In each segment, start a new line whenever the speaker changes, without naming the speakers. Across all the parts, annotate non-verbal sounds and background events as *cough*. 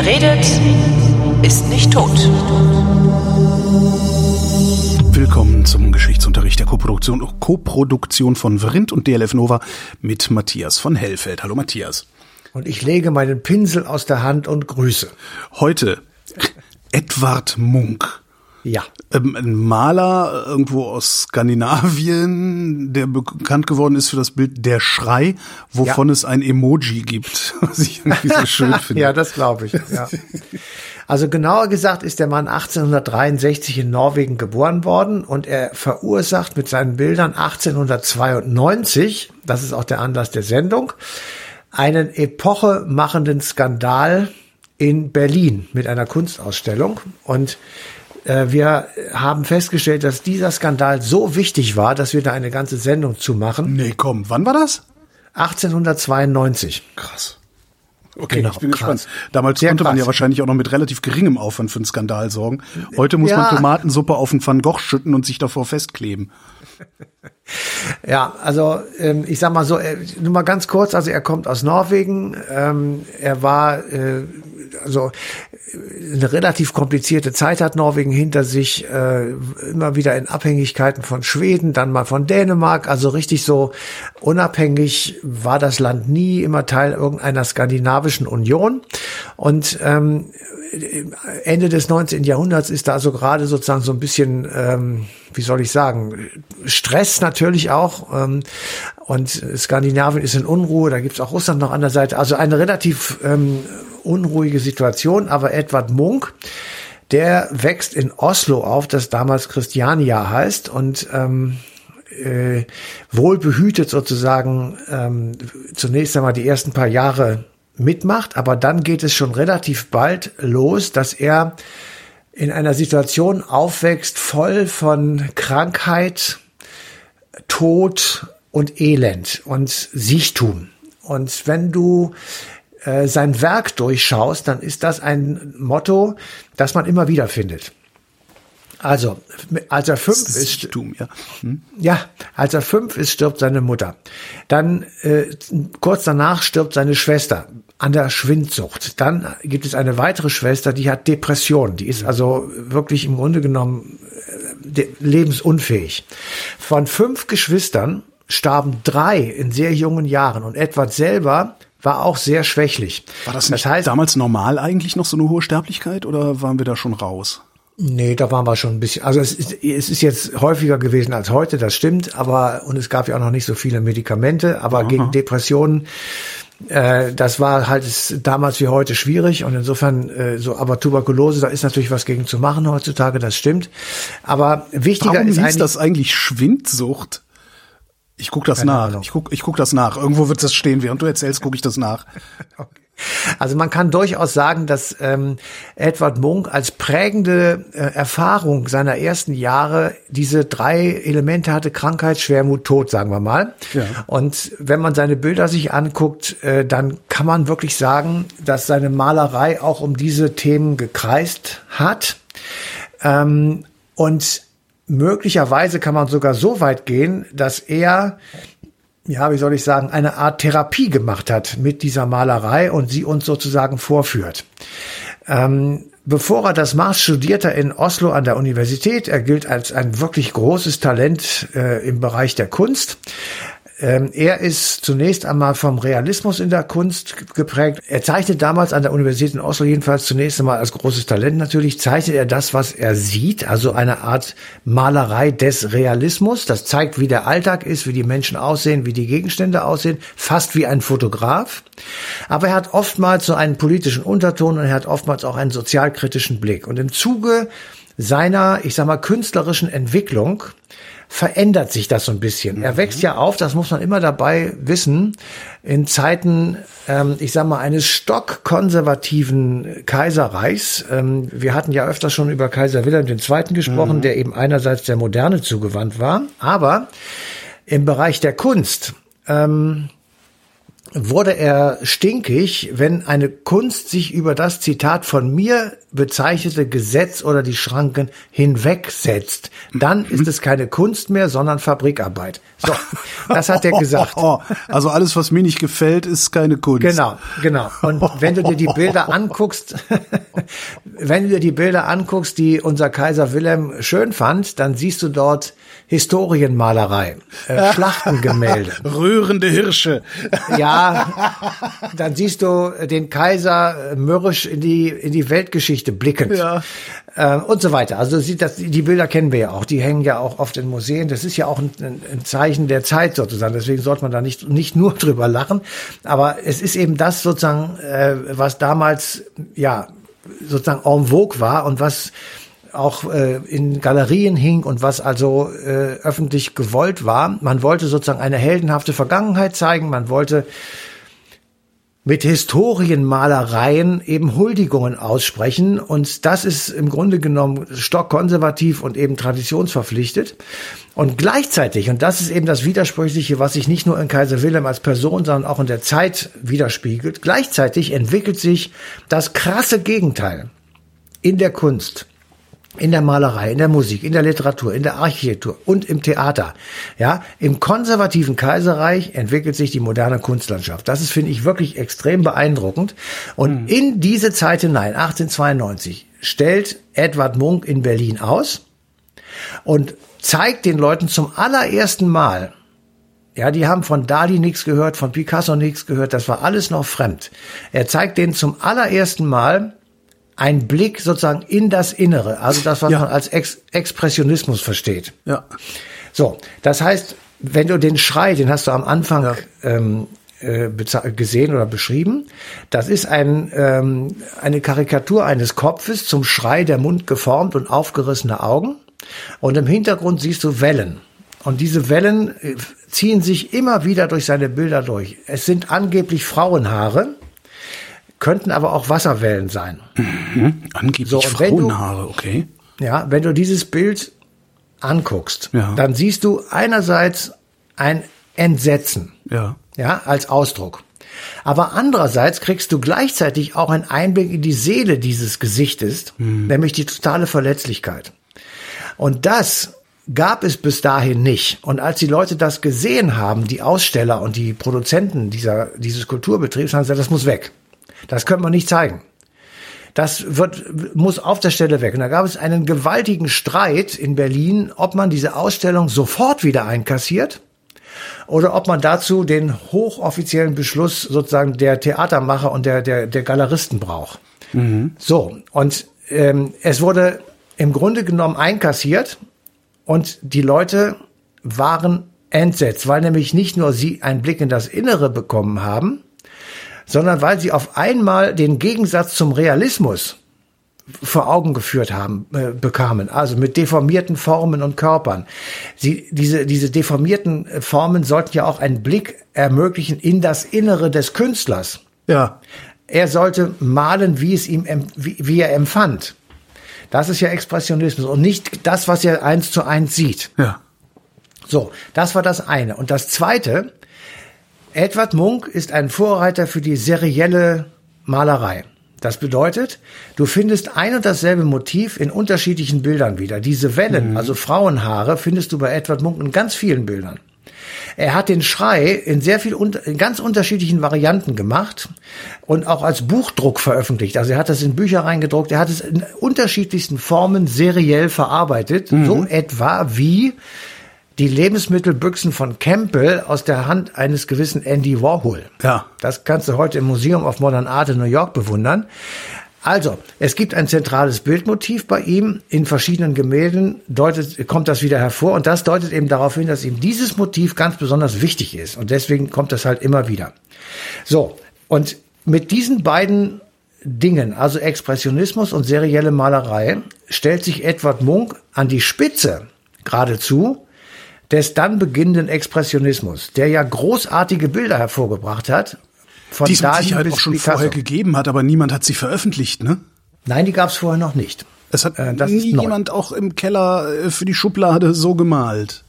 Wer redet, ist nicht tot.
Willkommen zum Geschichtsunterricht der Koproduktion, Koproduktion von Vrindt und DLF Nova mit Matthias von Hellfeld. Hallo Matthias.
Und ich lege meinen Pinsel aus der Hand und grüße.
Heute Edward Munk.
Ja.
Ähm, ein Maler irgendwo aus Skandinavien, der bekannt geworden ist für das Bild Der Schrei, wovon ja. es ein Emoji gibt, *laughs* was ich irgendwie so schön *laughs* finde.
ja, das glaube ich. Ja. Also genauer gesagt ist der Mann 1863 in Norwegen geboren worden und er verursacht mit seinen Bildern 1892, das ist auch der Anlass der Sendung, einen epochemachenden Skandal in Berlin mit einer Kunstausstellung und äh, wir haben festgestellt, dass dieser Skandal so wichtig war, dass wir da eine ganze Sendung zu machen.
Nee, komm, wann war das?
1892.
Krass. Okay, genau, ich bin krass. gespannt. Damals Sehr konnte krass. man ja wahrscheinlich auch noch mit relativ geringem Aufwand für einen Skandal sorgen. Heute muss ja. man Tomatensuppe auf einen Van Gogh schütten und sich davor festkleben. *laughs*
Ja, also ähm, ich sag mal so, äh, nur mal ganz kurz, also er kommt aus Norwegen, ähm, er war äh, also eine relativ komplizierte Zeit hat Norwegen hinter sich, äh, immer wieder in Abhängigkeiten von Schweden, dann mal von Dänemark, also richtig so unabhängig war das Land nie, immer Teil irgendeiner skandinavischen Union. Und ähm, Ende des 19. Jahrhunderts ist da also gerade sozusagen so ein bisschen, ähm, wie soll ich sagen, Stress natürlich auch. Ähm, und Skandinavien ist in Unruhe, da gibt's auch Russland noch an der Seite. Also eine relativ ähm, unruhige Situation, aber Edward Munk, der wächst in Oslo auf, das damals Christiania heißt und ähm, äh, wohlbehütet sozusagen ähm, zunächst einmal die ersten paar Jahre mitmacht, aber dann geht es schon relativ bald los, dass er in einer Situation aufwächst, voll von Krankheit, Tod und Elend und Siechtum. Und wenn du äh, sein Werk durchschaust, dann ist das ein Motto, das man immer wieder findet. Also, als er fünf ist, ist ja. Hm? ja, als er fünf ist, stirbt seine Mutter. Dann äh, kurz danach stirbt seine Schwester an der Schwindsucht. Dann gibt es eine weitere Schwester, die hat Depression. Die ist also wirklich im Grunde genommen äh, lebensunfähig. Von fünf Geschwistern starben drei in sehr jungen Jahren und Edward selber war auch sehr schwächlich.
War das, das heißt, damals normal eigentlich noch so eine hohe Sterblichkeit oder waren wir da schon raus?
Nee, da waren wir schon ein bisschen. Also es ist, es ist jetzt häufiger gewesen als heute, das stimmt, aber und es gab ja auch noch nicht so viele Medikamente, aber Aha. gegen Depressionen, äh, das war halt damals wie heute schwierig und insofern äh, so, aber Tuberkulose, da ist natürlich was gegen zu machen heutzutage, das stimmt. Aber wichtiger
Warum
ist
hieß das eigentlich Schwindsucht? Ich guck das Keine nach. Ahnung. Ich guck, ich guck das nach. Irgendwo wird das stehen. Während du erzählst, gucke ich das nach. *laughs*
okay. Also man kann durchaus sagen, dass ähm, Edward Munk als prägende äh, Erfahrung seiner ersten Jahre diese drei Elemente hatte: Krankheit, Schwermut, Tod, sagen wir mal. Ja. Und wenn man seine Bilder sich anguckt, äh, dann kann man wirklich sagen, dass seine Malerei auch um diese Themen gekreist hat. Ähm, und möglicherweise kann man sogar so weit gehen, dass er ja, wie soll ich sagen, eine Art Therapie gemacht hat mit dieser Malerei und sie uns sozusagen vorführt. Ähm, bevor er das macht, studierte er in Oslo an der Universität. Er gilt als ein wirklich großes Talent äh, im Bereich der Kunst. Ähm, er ist zunächst einmal vom Realismus in der Kunst geprägt. Er zeichnet damals an der Universität in Oslo jedenfalls zunächst einmal als großes Talent natürlich, zeichnet er das, was er sieht, also eine Art Malerei des Realismus. Das zeigt, wie der Alltag ist, wie die Menschen aussehen, wie die Gegenstände aussehen, fast wie ein Fotograf. Aber er hat oftmals so einen politischen Unterton und er hat oftmals auch einen sozialkritischen Blick. Und im Zuge seiner, ich sag mal, künstlerischen Entwicklung verändert sich das so ein bisschen. Mhm. Er wächst ja auf, das muss man immer dabei wissen, in Zeiten, ähm, ich sag mal, eines stockkonservativen Kaiserreichs. Ähm, wir hatten ja öfters schon über Kaiser Wilhelm II. gesprochen, mhm. der eben einerseits der Moderne zugewandt war, aber im Bereich der Kunst ähm, wurde er stinkig, wenn eine Kunst sich über das Zitat von mir bezeichnete Gesetz oder die Schranken hinwegsetzt. Dann ist es keine Kunst mehr, sondern Fabrikarbeit. So, *laughs* das hat er gesagt.
Also alles, was mir nicht gefällt, ist keine Kunst.
Genau, genau. Und wenn du dir die Bilder anguckst, *laughs* wenn du dir die Bilder anguckst, die unser Kaiser Wilhelm schön fand, dann siehst du dort Historienmalerei, äh, *laughs* Schlachtengemälde.
Rührende Hirsche. *laughs*
Ja, dann siehst du den Kaiser mürrisch in die, in die Weltgeschichte blickend.
Ja.
Äh, und so weiter. Also sieht das, die Bilder kennen wir ja auch. Die hängen ja auch oft in Museen. Das ist ja auch ein, ein Zeichen der Zeit sozusagen. Deswegen sollte man da nicht, nicht nur *laughs* drüber lachen. Aber es ist eben das sozusagen, äh, was damals, ja, sozusagen en vogue war und was auch äh, in Galerien hing und was also äh, öffentlich gewollt war. Man wollte sozusagen eine heldenhafte Vergangenheit zeigen, man wollte mit Historienmalereien eben Huldigungen aussprechen und das ist im Grunde genommen stockkonservativ und eben traditionsverpflichtet. Und gleichzeitig, und das ist eben das Widersprüchliche, was sich nicht nur in Kaiser Wilhelm als Person, sondern auch in der Zeit widerspiegelt, gleichzeitig entwickelt sich das krasse Gegenteil in der Kunst in der Malerei, in der Musik, in der Literatur, in der Architektur und im Theater. Ja, im konservativen Kaiserreich entwickelt sich die moderne Kunstlandschaft. Das ist, finde ich, wirklich extrem beeindruckend. Und mhm. in diese Zeit hinein, 1892, stellt Edward Munk in Berlin aus und zeigt den Leuten zum allerersten Mal, ja, die haben von Dali nichts gehört, von Picasso nichts gehört, das war alles noch fremd. Er zeigt denen zum allerersten Mal, ein Blick sozusagen in das Innere, also das, was ja. man als Ex Expressionismus versteht.
Ja.
So, das heißt, wenn du den Schrei, den hast du am Anfang ja. ähm, äh, gesehen oder beschrieben, das ist ein, ähm, eine Karikatur eines Kopfes zum Schrei, der Mund geformt und aufgerissene Augen. Und im Hintergrund siehst du Wellen. Und diese Wellen äh, ziehen sich immer wieder durch seine Bilder durch. Es sind angeblich Frauenhaare könnten aber auch Wasserwellen sein.
Mhm. Angeblich so, Frauenhaare, du, okay.
Ja, wenn du dieses Bild anguckst, ja. dann siehst du einerseits ein Entsetzen.
Ja.
Ja, als Ausdruck. Aber andererseits kriegst du gleichzeitig auch einen Einblick in die Seele dieses Gesichtes, mhm. nämlich die totale Verletzlichkeit. Und das gab es bis dahin nicht. Und als die Leute das gesehen haben, die Aussteller und die Produzenten dieser, dieses Kulturbetriebs, haben sie gesagt, das muss weg. Das könnte man nicht zeigen. Das wird, muss auf der Stelle weg. Und da gab es einen gewaltigen Streit in Berlin, ob man diese Ausstellung sofort wieder einkassiert oder ob man dazu den hochoffiziellen Beschluss sozusagen der Theatermacher und der, der, der Galeristen braucht. Mhm. So, und ähm, es wurde im Grunde genommen einkassiert und die Leute waren entsetzt, weil nämlich nicht nur sie einen Blick in das Innere bekommen haben, sondern weil sie auf einmal den Gegensatz zum Realismus vor Augen geführt haben, äh, bekamen, also mit deformierten Formen und Körpern. Sie, diese, diese deformierten äh, Formen sollten ja auch einen Blick ermöglichen in das Innere des Künstlers.
Ja.
Er sollte malen, wie es ihm, wie, wie er empfand. Das ist ja Expressionismus und nicht das, was er eins zu eins sieht.
Ja.
So, das war das eine. Und das zweite, Edward Munk ist ein Vorreiter für die serielle Malerei. Das bedeutet, du findest ein und dasselbe Motiv in unterschiedlichen Bildern wieder. Diese Wellen, mhm. also Frauenhaare, findest du bei Edward Munk in ganz vielen Bildern. Er hat den Schrei in sehr viel in ganz unterschiedlichen Varianten gemacht und auch als Buchdruck veröffentlicht. Also er hat das in Bücher reingedruckt, er hat es in unterschiedlichsten Formen seriell verarbeitet, mhm. so etwa wie die Lebensmittelbüchsen von Campbell aus der Hand eines gewissen Andy Warhol.
Ja.
Das kannst du heute im Museum of Modern Art in New York bewundern. Also, es gibt ein zentrales Bildmotiv bei ihm. In verschiedenen Gemälden deutet, kommt das wieder hervor. Und das deutet eben darauf hin, dass ihm dieses Motiv ganz besonders wichtig ist. Und deswegen kommt das halt immer wieder. So. Und mit diesen beiden Dingen, also Expressionismus und serielle Malerei, stellt sich Edward Munk an die Spitze geradezu des dann beginnenden Expressionismus, der ja großartige Bilder hervorgebracht hat.
Von die es mit Sicherheit auch schon Picasso. vorher gegeben hat, aber niemand hat sie veröffentlicht, ne?
Nein, die gab es vorher noch nicht.
Es hat äh, nie jemand auch im Keller äh, für die Schublade so gemalt.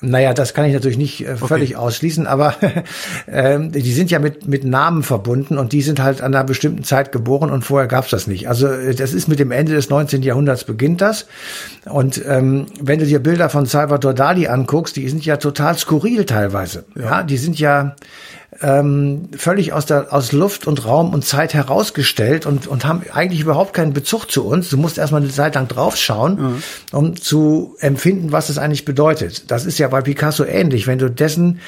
Naja, das kann ich natürlich nicht äh, völlig okay. ausschließen, aber *laughs* ähm, die sind ja mit, mit Namen verbunden und die sind halt an einer bestimmten Zeit geboren und vorher gab's das nicht. Also äh, das ist mit dem Ende des 19. Jahrhunderts beginnt das. Und ähm, wenn du dir Bilder von Salvador Dali anguckst, die sind ja total skurril teilweise. Ja, ja die sind ja ähm, völlig aus der aus Luft und Raum und Zeit herausgestellt und und haben eigentlich überhaupt keinen Bezug zu uns. Du musst erstmal eine Zeit lang draufschauen, mhm. um zu empfinden, was es eigentlich bedeutet. Das ist ja bei Picasso ähnlich. Wenn du dessen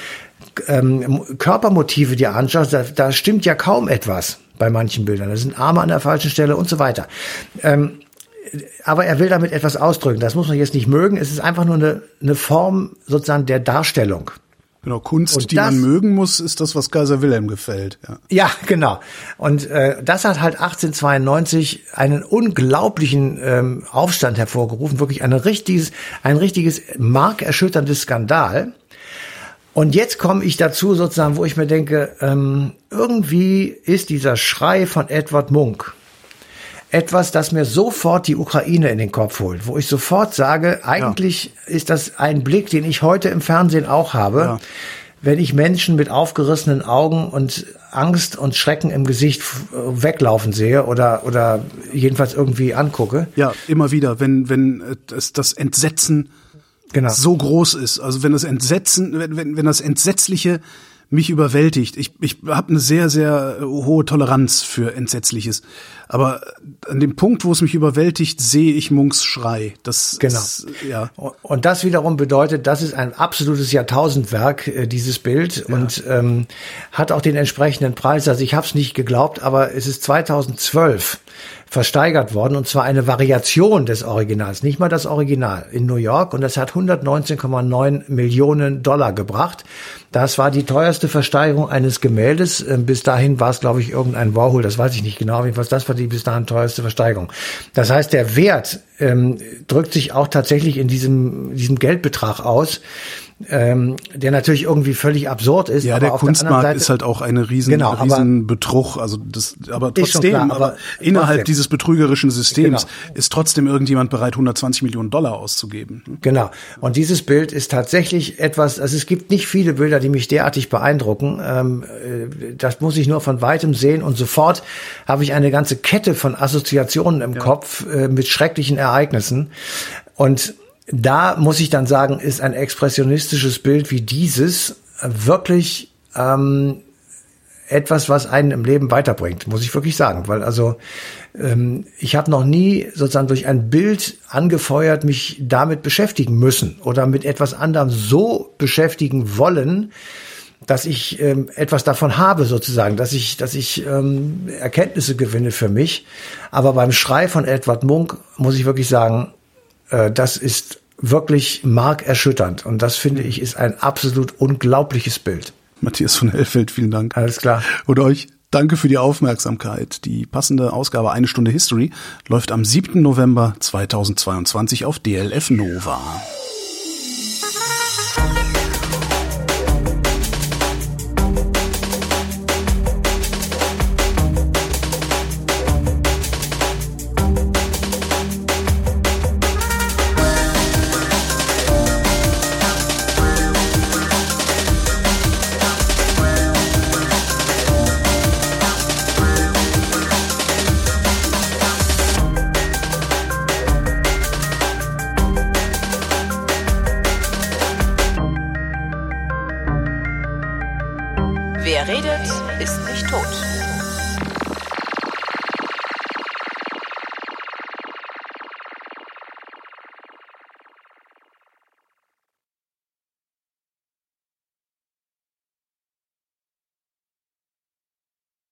ähm, Körpermotive dir anschaust, da, da stimmt ja kaum etwas bei manchen Bildern. Da sind Arme an der falschen Stelle und so weiter. Ähm, aber er will damit etwas ausdrücken. Das muss man jetzt nicht mögen. Es ist einfach nur eine, eine Form sozusagen der Darstellung.
Genau, Kunst, und die das, man mögen muss, ist das, was Kaiser Wilhelm gefällt.
Ja, ja genau. Und äh, das hat halt 1892 einen unglaublichen ähm, Aufstand hervorgerufen, wirklich ein richtiges, ein richtiges markerschütterndes Skandal. Und jetzt komme ich dazu sozusagen, wo ich mir denke, ähm, irgendwie ist dieser Schrei von Edward Munk, etwas, das mir sofort die Ukraine in den Kopf holt, wo ich sofort sage, eigentlich ja. ist das ein Blick, den ich heute im Fernsehen auch habe. Ja. Wenn ich Menschen mit aufgerissenen Augen und Angst und Schrecken im Gesicht weglaufen sehe oder, oder jedenfalls irgendwie angucke.
Ja, immer wieder, wenn, wenn es das Entsetzen genau. so groß ist. Also wenn das Entsetzen, wenn, wenn, wenn das Entsetzliche mich überwältigt. Ich, ich habe eine sehr, sehr hohe Toleranz für Entsetzliches. Aber an dem Punkt, wo es mich überwältigt, sehe ich Munks Schrei. Das
genau. Ist, ja. Und das wiederum bedeutet, das ist ein absolutes Jahrtausendwerk, äh, dieses Bild, ja. und ähm, hat auch den entsprechenden Preis. Also ich habe es nicht geglaubt, aber es ist 2012 versteigert worden und zwar eine Variation des Originals, nicht mal das Original in New York und das hat 119,9 Millionen Dollar gebracht. Das war die teuerste Versteigerung eines Gemäldes. Ähm, bis dahin war es, glaube ich, irgendein Warhol, das weiß ich nicht genau, jedenfalls das war die bis dahin teuerste Versteigerung. Das heißt, der Wert ähm, drückt sich auch tatsächlich in diesem, diesem Geldbetrag aus ähm, der natürlich irgendwie völlig absurd ist.
Ja, der Kunstmarkt der ist halt auch eine riesen, genau, riesen Betrug. Also das, aber trotzdem, klar, aber, aber, innerhalb trotzdem. dieses betrügerischen Systems genau. ist trotzdem irgendjemand bereit, 120 Millionen Dollar auszugeben.
Genau. Und dieses Bild ist tatsächlich etwas, also es gibt nicht viele Bilder, die mich derartig beeindrucken. Ähm, äh, das muss ich nur von weitem sehen und sofort habe ich eine ganze Kette von Assoziationen im ja. Kopf äh, mit schrecklichen Ereignissen. Und da muss ich dann sagen, ist ein expressionistisches Bild wie dieses wirklich ähm, etwas, was einen im Leben weiterbringt, muss ich wirklich sagen. Weil also ähm, ich habe noch nie sozusagen durch ein Bild angefeuert, mich damit beschäftigen müssen oder mit etwas anderem so beschäftigen wollen, dass ich ähm, etwas davon habe sozusagen, dass ich, dass ich ähm, Erkenntnisse gewinne für mich. Aber beim Schrei von Edward Munk muss ich wirklich sagen, äh, das ist wirklich markerschütternd. Und das finde ich ist ein absolut unglaubliches Bild.
Matthias von Hellfeld, vielen Dank.
Alles klar.
Und euch danke für die Aufmerksamkeit. Die passende Ausgabe Eine Stunde History läuft am 7. November 2022 auf DLF Nova.
Redet, ist nicht tot.